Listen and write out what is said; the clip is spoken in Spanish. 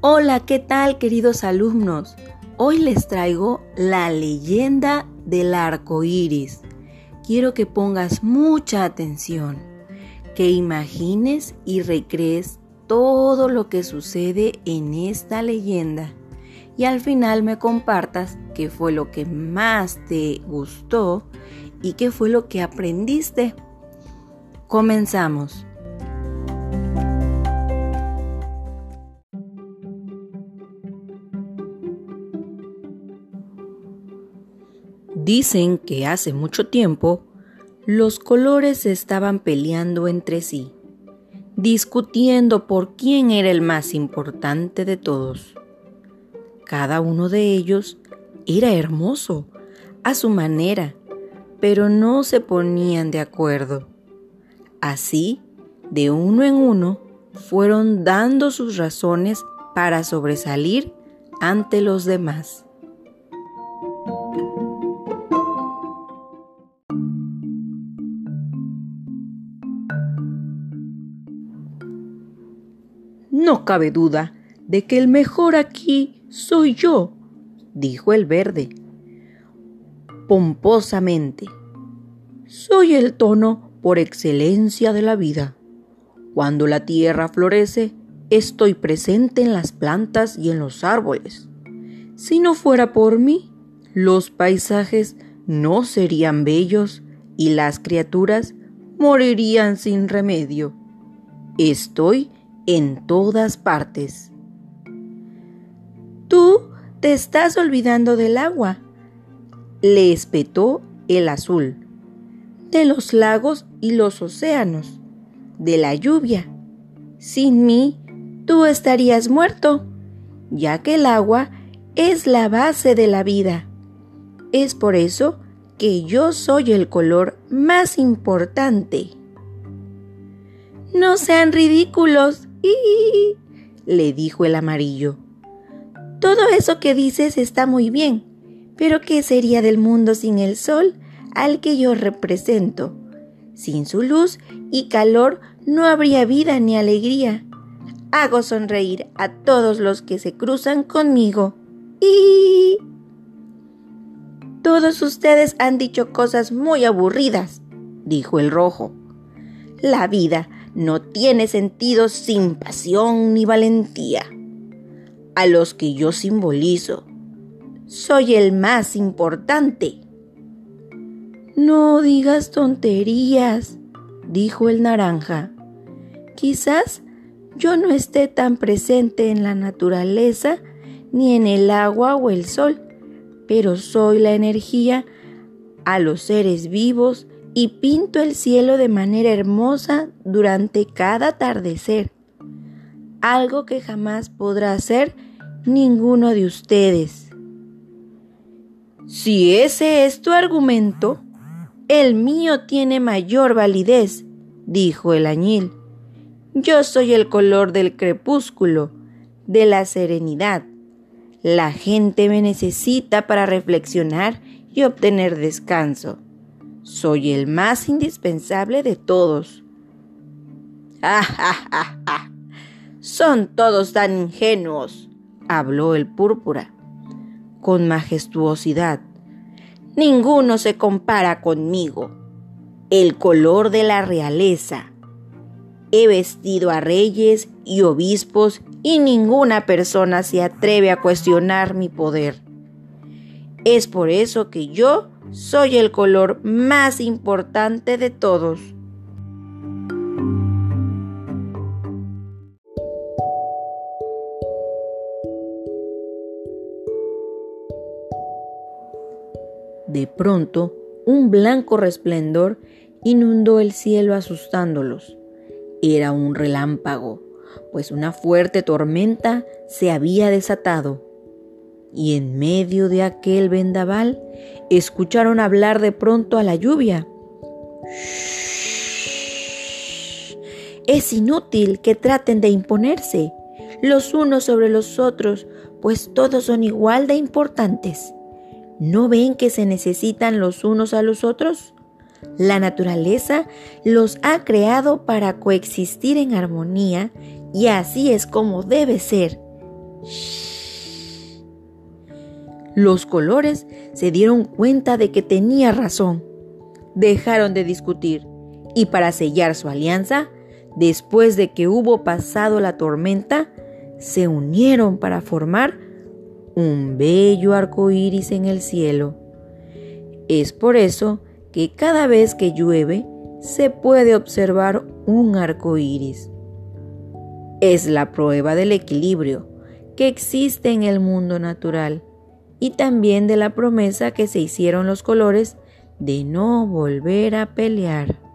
Hola, ¿qué tal queridos alumnos? Hoy les traigo la leyenda del arco iris. Quiero que pongas mucha atención, que imagines y recrees todo lo que sucede en esta leyenda y al final me compartas qué fue lo que más te gustó y qué fue lo que aprendiste. Comenzamos. Dicen que hace mucho tiempo los colores estaban peleando entre sí, discutiendo por quién era el más importante de todos. Cada uno de ellos era hermoso a su manera, pero no se ponían de acuerdo. Así, de uno en uno, fueron dando sus razones para sobresalir ante los demás. No cabe duda de que el mejor aquí soy yo, dijo el verde, pomposamente. Soy el tono por excelencia de la vida. Cuando la tierra florece, estoy presente en las plantas y en los árboles. Si no fuera por mí, los paisajes no serían bellos y las criaturas morirían sin remedio. Estoy en todas partes. Tú te estás olvidando del agua, le espetó el azul, de los lagos y los océanos, de la lluvia. Sin mí, tú estarías muerto, ya que el agua es la base de la vida. Es por eso que yo soy el color más importante. No sean ridículos, Le dijo el amarillo. Todo eso que dices está muy bien, pero ¿qué sería del mundo sin el sol al que yo represento? Sin su luz y calor no habría vida ni alegría. Hago sonreír a todos los que se cruzan conmigo. Y... Todos ustedes han dicho cosas muy aburridas, dijo el rojo. La vida no tiene sentido sin pasión ni valentía. A los que yo simbolizo, soy el más importante. No digas tonterías, dijo el naranja. Quizás yo no esté tan presente en la naturaleza, ni en el agua o el sol, pero soy la energía a los seres vivos y pinto el cielo de manera hermosa durante cada atardecer, algo que jamás podrá hacer ninguno de ustedes. Si ese es tu argumento, el mío tiene mayor validez, dijo el añil. Yo soy el color del crepúsculo, de la serenidad. La gente me necesita para reflexionar y obtener descanso. Soy el más indispensable de todos. ¡Ja, ja, ja! Son todos tan ingenuos, habló el púrpura, con majestuosidad. Ninguno se compara conmigo. El color de la realeza. He vestido a reyes y obispos y ninguna persona se atreve a cuestionar mi poder. Es por eso que yo soy el color más importante de todos. De pronto, un blanco resplendor inundó el cielo asustándolos. Era un relámpago, pues una fuerte tormenta se había desatado y en medio de aquel vendaval escucharon hablar de pronto a la lluvia. Es inútil que traten de imponerse los unos sobre los otros, pues todos son igual de importantes. ¿No ven que se necesitan los unos a los otros? La naturaleza los ha creado para coexistir en armonía y así es como debe ser. Los colores se dieron cuenta de que tenía razón. Dejaron de discutir y para sellar su alianza, después de que hubo pasado la tormenta, se unieron para formar un bello arco iris en el cielo. Es por eso que cada vez que llueve se puede observar un arco iris. Es la prueba del equilibrio que existe en el mundo natural y también de la promesa que se hicieron los colores de no volver a pelear.